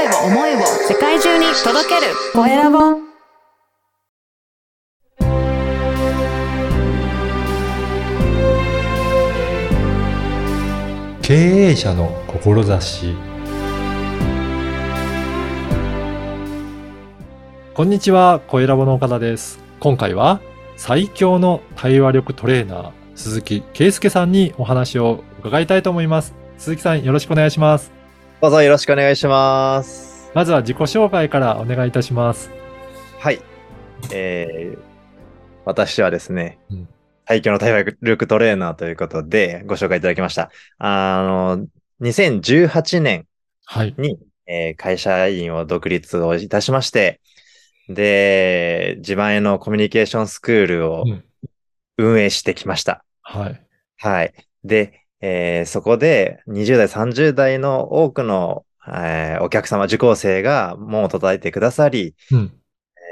声を思いを世界中に届けるコエラボ経営者の志こんにちは、コエラボの岡田です。今回は最強の対話力トレーナー、鈴木圭介さんにお話を伺いたいと思います。鈴木さん、よろしくお願いします。どうぞよろしくお願いします。まずは自己紹介からお願いいたします。はい。えー、私はですね、うん最強の対話力トレーナーということでご紹介いただきました。あの、2018年はい。に、えー会社員を独立をいたしまして、で、自前のコミュニケーションスクールをうん運営してきました。はい。はい。で、えーそこで20代、30代の多くの、えーお客様、受講生が門を叩いてくださり、うん。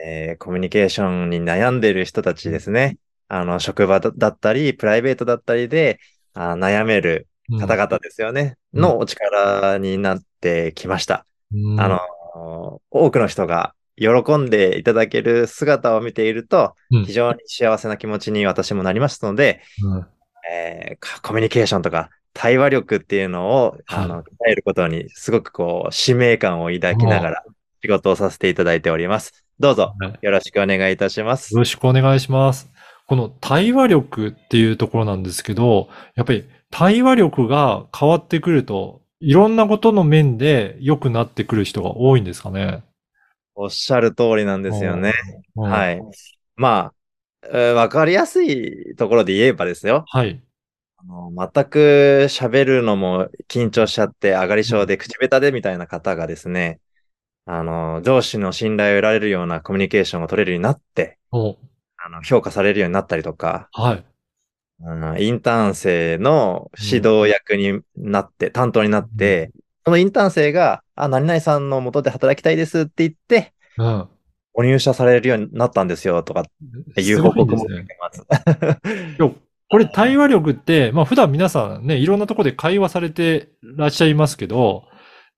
えーコミュニケーションに悩んでいる人たちですね。あの、職場だだったり、プライベートだったりで、あ悩めるうん方々ですよね。うんのお力になってきました。うんあの、多くの人が喜んでいただける姿を見ていると、うん非常に幸せな気持ちに私もなりますので、うんえーかコミュニケーションとか対話力っていうのを、あの、鍛えることにすごくこう、使命感を抱きながら仕事をさせていただいております。どうぞはいよろしくお願いいたしますよ。ろしくお願いします。この対話力っていうところなんですけど、やっぱり対話力が変わってくると、いろんなことの面で良くなってくる人が多いんですかね？おっしゃる通りなんですよね。うん。はい。まあ、えーわかりやすいところで言えばですよ。はい。あの全く喋るのも緊張しちゃって、上がり症で口下手でみたいな方がですね、あの、上司の信頼を得られるようなコミュニケーションを取れるようになって、おあの、評価されるようになったりとか、はい。あのインターン生の指導役になって、担当になって、そのインターン生が、あ、何々さんの元で働きたいですって言って、うん。ご入社されるようになったんですよ、とかっていう報告も受すすねけます。いやこれ対話力って、まあ普段皆さんね、いろんなところで会話されてらっしゃいますけど、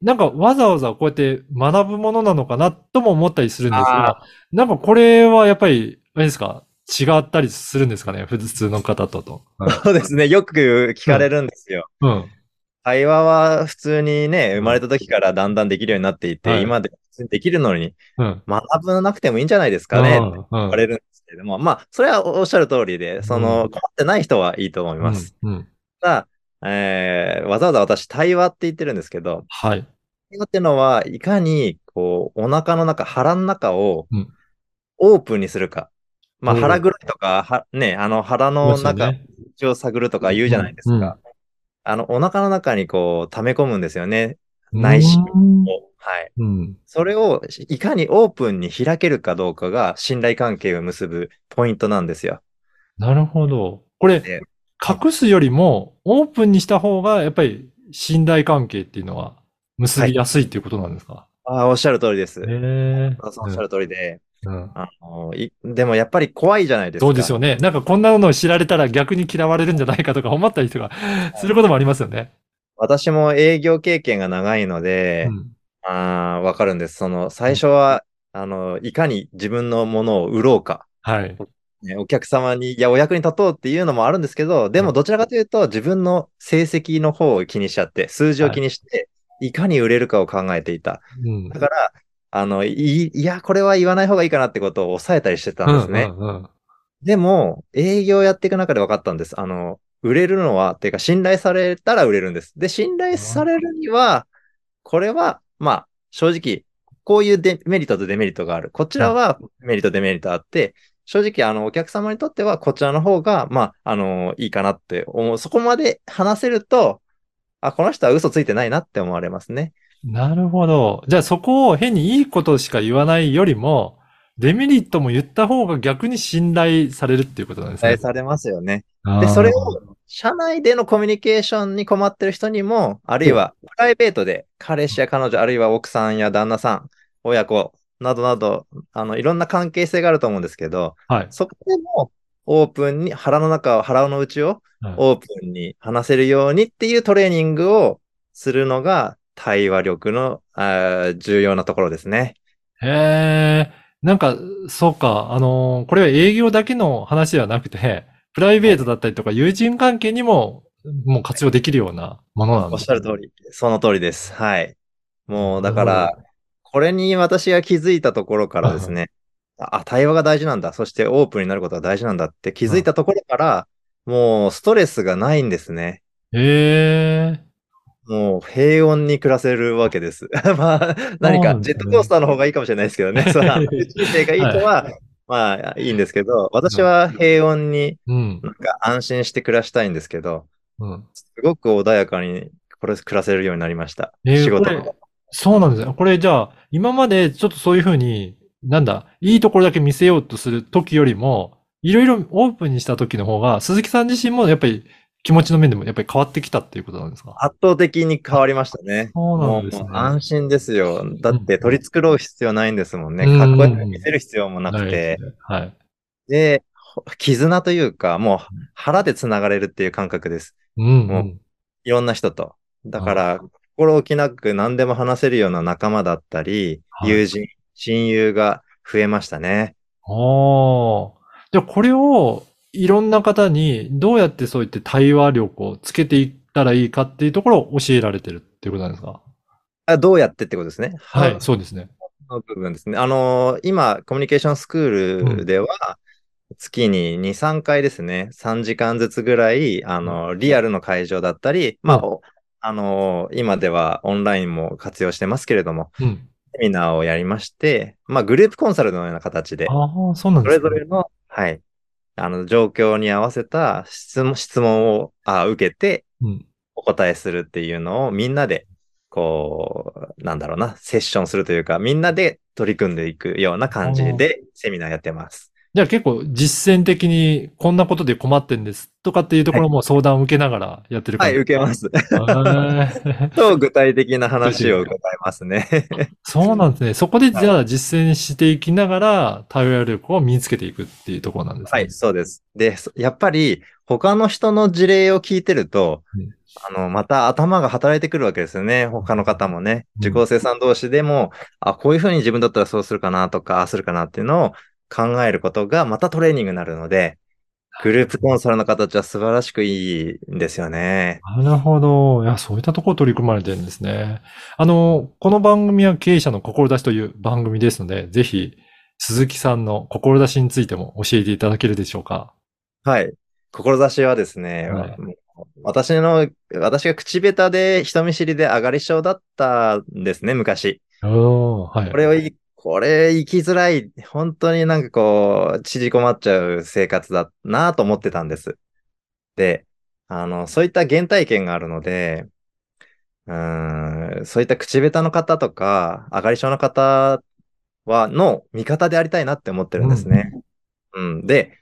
なんかわざわざこうやって学ぶものなのかなとも思ったりするんですが、なんかこれはやっぱり、あれですか？違ったりするんですかね？普通の方とと。そうですね。よく聞かれるんですよ。うん。会話は普通にね、生まれた時からだんだんできるようになっていて、はい今でできるのにうん。学ばなくてもいいんじゃないですかね、ってうん言われるんですけれども、まあ、それはおっしゃる通りで、その、うん困ってない人はいいと思います。うん。うんただ、えーわざわざ私、対話って言ってるんですけど、はい。対話っていうのは、いかに、こう、お腹の中、腹の中をうん、オープンにするか。まあ、うん腹黒いとか、はね、あの、腹の中、ね口を探るとか言うじゃないですか。あの、お腹の中にこう、溜め込むんですよね。内心うんをはい。うん。それをいかにオープンに開けるかどうかが信頼関係を結ぶポイントなんですよ。なるほど。これで、隠すよりもオープンにした方が、やっぱり信頼関係っていうのは結びやすいっていうことなんですか、ああ、おっしゃる通りです。へえおっしゃる通りで、うん。あのいでもやっぱり怖いじゃないですか。そうですよね。なんかこんなのを知られたら逆に嫌われるんじゃないかとか思ったりとかすることもありますよね。私も営業経験が長いので、うんああ、わかるんです。その、最初は、あの、いかに自分のものを売ろうか。はい。ねお客様に、いや、お役に立とうっていうのもあるんですけど、でもどちらかというと、自分の成績の方を気にしちゃって、数字を気にして、い、かに売れるかを考えていた。うんだから、あの、い、いや、これは言わない方がいいかなってことを抑えたりしてたんですね。うんうんうんでも、営業やっていく中で分かったんです。あの、売れるのは、っていうか、信頼されたら売れるんです。で、信頼されるには、これは、まあ、正直、こういうデメリットとデメリットがある。こちらはメリット、デメリットあって、正直、あの、お客様にとっては、こちらの方が、まあ、あの、いいかなって思う。そこまで話せると、あ、この人は嘘ついてないなって思われますね。なるほど。じゃあそこを変にいいことしか言わないよりも、デメリットも言った方が逆に信頼されるっていうことなんですね。期待されますよね。で、それを、社内でのコミュニケーションに困ってる人にも、あるいは、プライベートで、彼氏や彼女、あるいは奥さんや旦那さん、親子、などなど、あの、いろんな関係性があると思うんですけど、はい。そこでも、オープンに、腹の中を、腹の内をはいオープンに話せるようにっていうトレーニングをするのが対話力のあー重要なところですね。へえ、なんか、そうか、あのーこれは営業だけの話ではなくて、プライベートだったりとか友人関係にも、もう活用できるようなものなんおっですしゃる通り。その通りです。はい。もう、だから、これに私が気づいたところからですね、あ、対話が大事なんだ。そしてオープンになることが大事なんだって気づいたところから、もうストレスがないんですね。へえ、もう平穏に暮らせるわけです。まあ、何かジェットコースターの方がいいかもしれないですけどね。その人生がいいとは、まあいいんですけど、私は平穏にうん、なんか安心して暮らしたいんですけど、うん。すごく穏やかにこれ暮らせるようになりました。えー仕事これそうなんですね。これじゃあ、今までちょっとそういうふうに、なんだ、いいところだけ見せようとする時よりも、いろいろオープンにした時の方が、鈴木さん自身もやっぱり気持ちの面でもやっぱり変わってきたっていうことなんですか？圧倒的に変わりましたね。そうなもうんですね。安心ですよ。だって取り繕う必要ないんですもんね。うんかっこよく見せる必要もなくて。はい。で、ほ絆というか、もう腹で繋がれるっていう感覚です。うん、う。もうんいろんな人と。だから、心置きなく何でも話せるような仲間だったり、はい友人、親友が増えましたね。ああ。じゃあこれをいろんな方にどうやってそういって対話力をつけていったらいいかっていうところを教えられてるっていうことなんですか？あどうやってってことですね。はい、そうですね。の部分ですね。あのー今、コミュニケーションスクールでは、月に2、3回ですね、3時間ずつぐらい、あのーリアルの会場だったり、まあ、あのー今ではオンラインも活用してますけれども、うん。セミナーをやりまして、まあ、グループコンサルのような形で、ああ、そうなんそですね。れぞれの、はい、あの、状況に合わせた質問、質問をあ受けて、うん。お答えするっていうのをみんなで、こう、なんだろうな、セッションするというか、みんなで取り組んでいくような感じでセミナーやってます。じゃあ結構実践的にこんなことで困ってんですとかっていうところも相談を受けながらやってるはい、感じ受けます。と、具体的な話を伺いますね。そうなんですね。そこでじゃあ実践していきながら対話力を身につけていくっていうところなんですね。はい、そうです。で、そやっぱり、他の人の事例を聞いてるとうん、あの、また頭が働いてくるわけですよね。他の方もね。うん受講生さん同士でも、あ、こういうふうに自分だったらそうするかなとか、するかなっていうのを考えることがまたトレーニングになるので、グループコンサルの形は素晴らしくいいんですよね。なるほど。いや、そういったところ取り組まれてるんですね。あの、この番組は経営者の志という番組ですので、ぜひ、鈴木さんの志についても教えていただけるでしょうか？はい。志はですね、はい私の、私が口下手で人見知りで上がり症だったんですね、昔。はい。これをい、これ生きづらい、本当になんかこう、縮こまっちゃう生活だなと思ってたんです。で、あの、そういった原体験があるので、うーん、そういった口下手の方とか、上がり症の方は、の味方でありたいなって思ってるんですね。うん。で、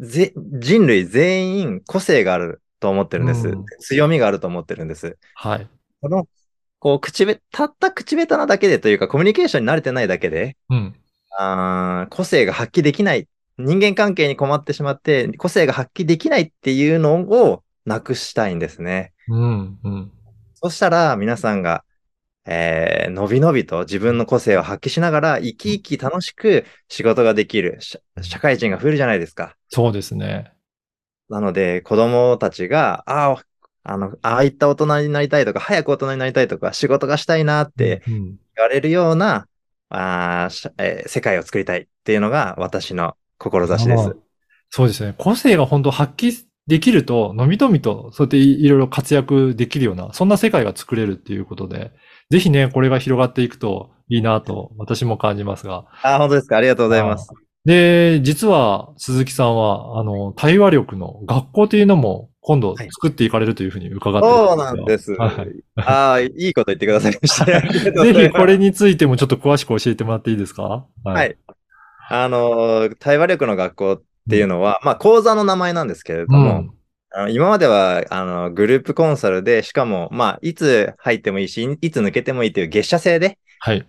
ぜ、人類全員個性があると思ってるんです。うん強みがあると思ってるんです。はい。この、こう、口べ、たった口下手なだけでというか、コミュニケーションに慣れてないだけで、うん。あー個性が発揮できない。人間関係に困ってしまって、個性が発揮できないっていうのをなくしたいんですね。うん。うん。そしたら、皆さんが、えー、のびのびと自分の個性を発揮しながら、生き生き楽しく仕事ができる、社社会人が増えるじゃないですか。そうですね。なので、子供たちが、ああ、あの、ああいった大人になりたいとか、早く大人になりたいとか、仕事がしたいなってうん。言われるような、あーしえー世界を作りたいっていうのが私の志です。そうですね。個性が本当発揮できると、のびのびと、そうやっていいろいろ活躍できるような、そんな世界が作れるっていうことで、ぜひね、これが広がっていくといいなと、私も感じますが。あー、本当ですか？ありがとうございます。で、実は鈴木さんは、あの、対話力の学校というのも今度作っていかれるというふうに伺ってるそうなんです。はいああ、いいこと言ってくださいました。ぜひこれについてもちょっと詳しく教えてもらっていいですか？ははい。あのー、対話力の学校っていうのは、まあ、講座の名前なんですけれども、うん。あの今までは、あの、グループコンサルで、しかも、まあ、いつ入ってもいいし、いつ抜けてもいいという月謝制で、はい。コミュ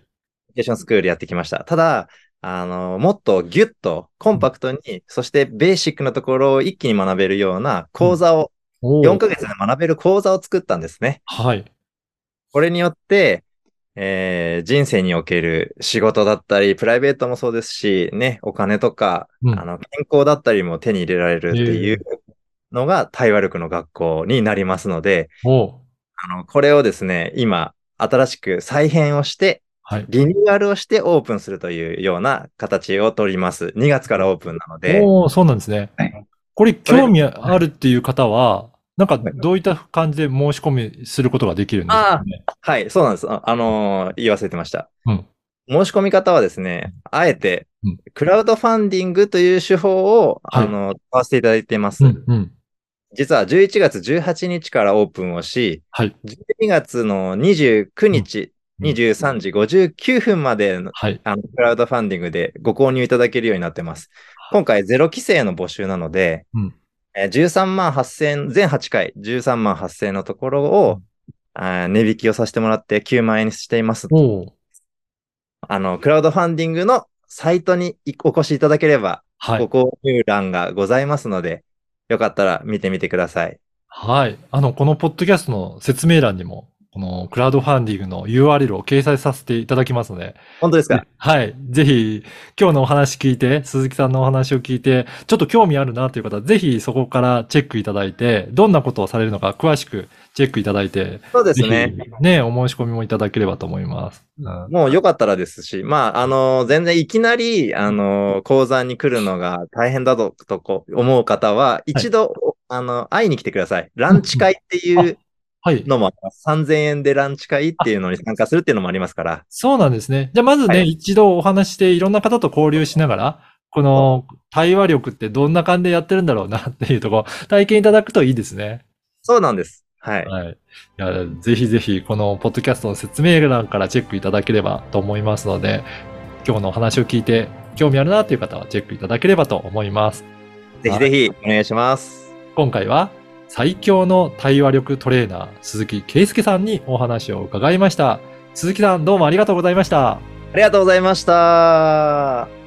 ニケーションスクールやってきました。ただ、あの、もっとギュッと、コンパクトに、そしてベーシックなところを一気に学べるような講座を、おー。4ヶ月で学べる講座を作ったんですね。はい。これによって、えー人生における仕事だったり、プライベートもそうですし、ね、お金とか、うん。あの、健康だったりも手に入れられるっていうのが対話力の学校になりますので、あの、これをですね、今、新しく再編をして、はい。リニューアルをしてオープンするというような形を取ります。2月からオープンなので、おおそうなんですねはい。これ、興味あるっていう方は、なんか、どういった感じで申し込みすることができるんですかね？はい、そうなんです。あ、あのー言い忘れてました。うん申し込み方はですね、あえてうん、クラウドファンディングという手法を、はいあの、使わせていただいています。うん、うん。実は11月18日からオープンをし、はい。12月の29日、うん23時59分までのはい。あのクラウドファンディングでご購入いただけるようになってます。今回ゼロ規制の募集なので、うんえー13万8000、全8回13万8000のところを、あー値引きをさせてもらって9万円にしています。あの、クラウドファンディングのサイトにお越しいただければ、はい。ご購入欄がございますので、よかったら見てみてください。はい。あの、このポッドキャストの説明欄にも、このクラウドファンディングの URL を掲載させていただきますので、本当ですか？はい。ぜひ、今日のお話聞いて、鈴木さんのお話を聞いて、ちょっと興味あるなという方は、ぜひそこからチェックいただいて、どんなことをされるのか詳しくチェックいただいて、そうですぜね。ひね、お申し込みもいただければと思います。うんもうよかったらですし、まあ、あの、全然いきなり、あの、講座に来るのが大変だととこ思う方は、一度、あの、会いに来てください。ランチ会っていうはい。のもあります。3000円でランチ会っていうのに参加するっていうのもありますから。そうなんですね。じゃあまずね、はい一度お話ししていろんな方と交流しながら、この対話力ってどんな感じでやってるんだろうなっていうところ、体験いただくといいですね。そうなんです。はい。はい。いや、ぜひぜひ、このポッドキャストの説明欄からチェックいただければと思いますので、今日のお話を聞いて興味あるなという方はチェックいただければと思います。ぜひぜひお願いします。今回は最強の対話力トレーナー、鈴木圭介さんにお話を伺いました。鈴木さん、どうもありがとうございました。ありがとうございました。